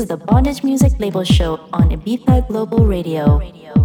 Is the Bondage Music Label Show on Ibiza Global Radio.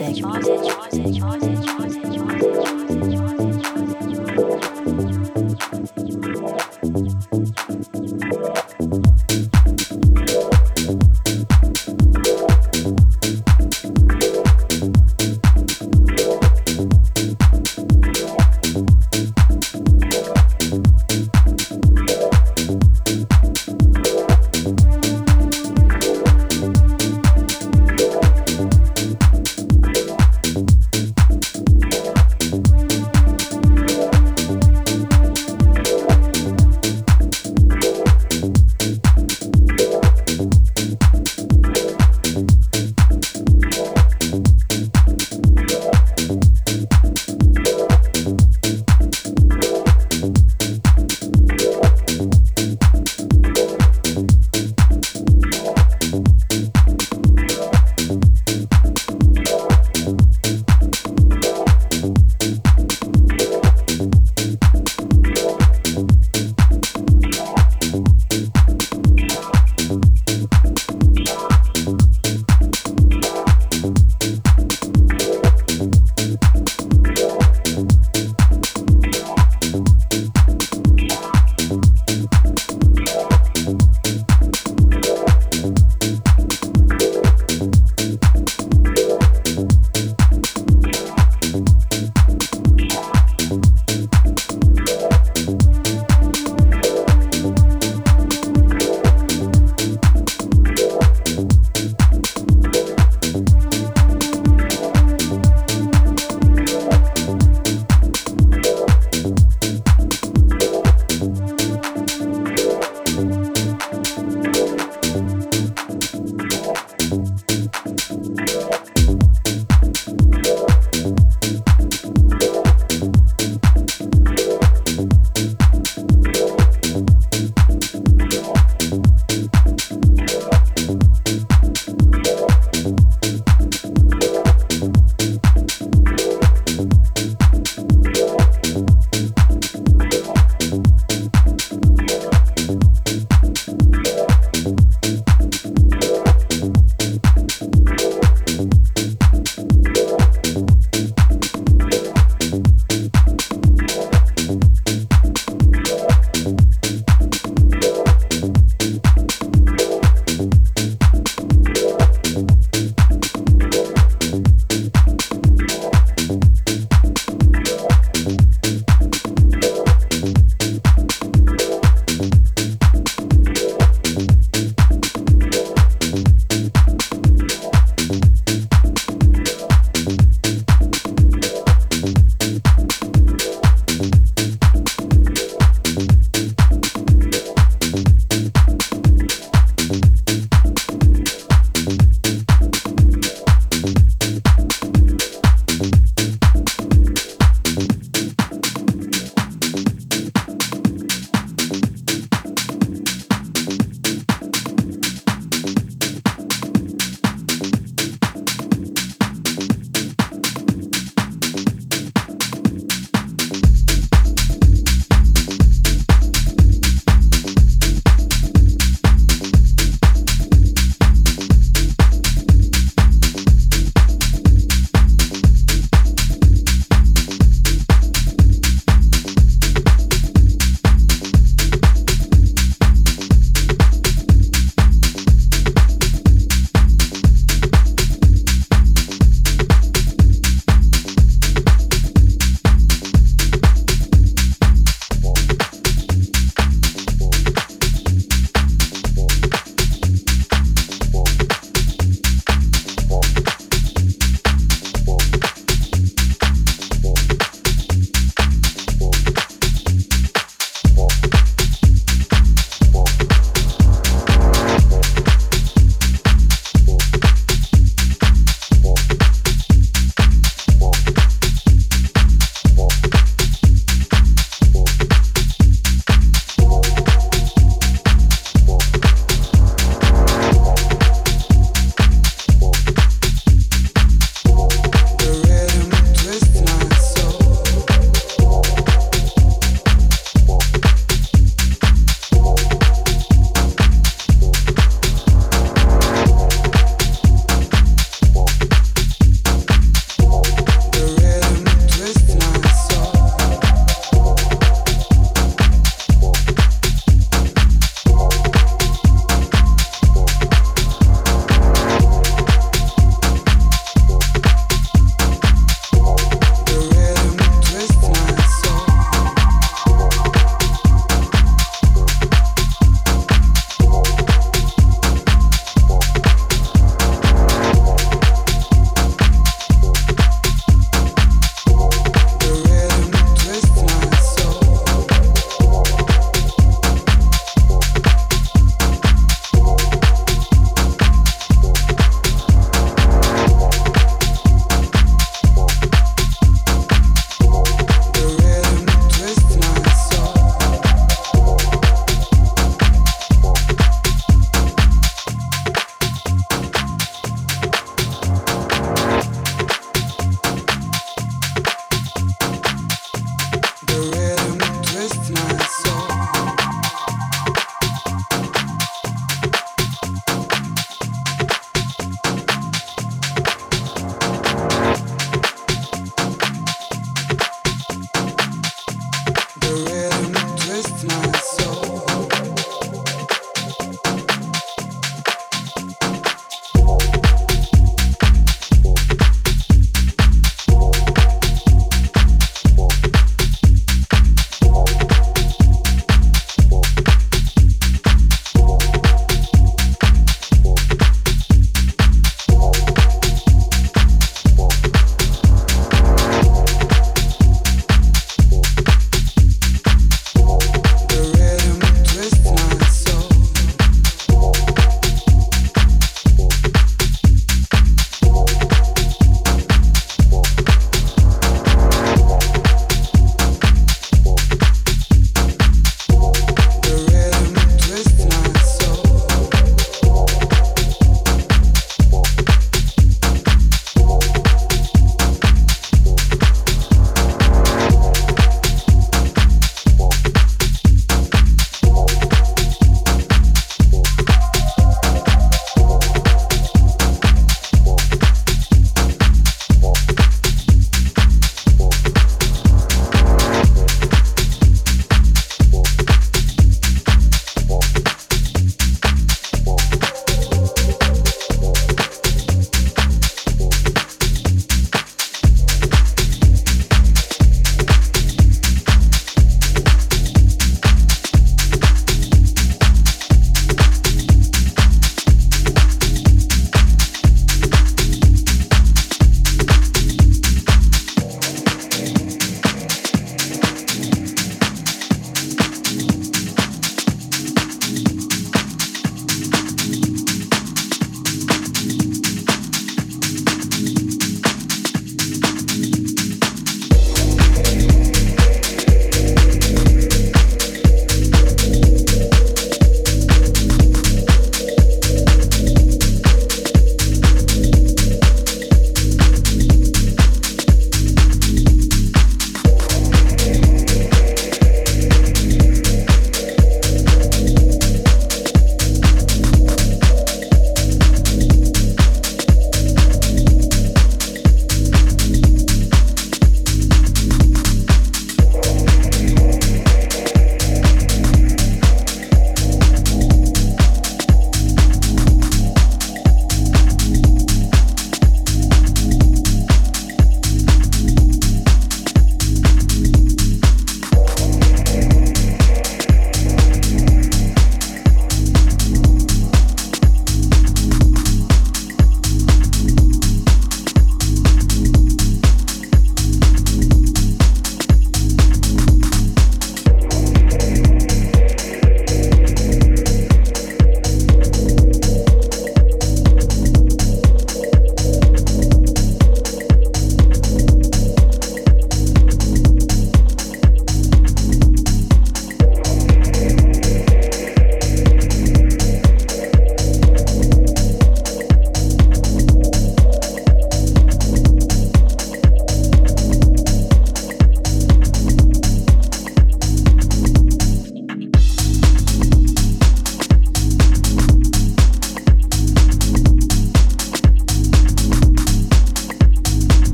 Music.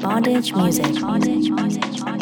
Bondage Music. Bondage Music.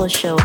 Label Show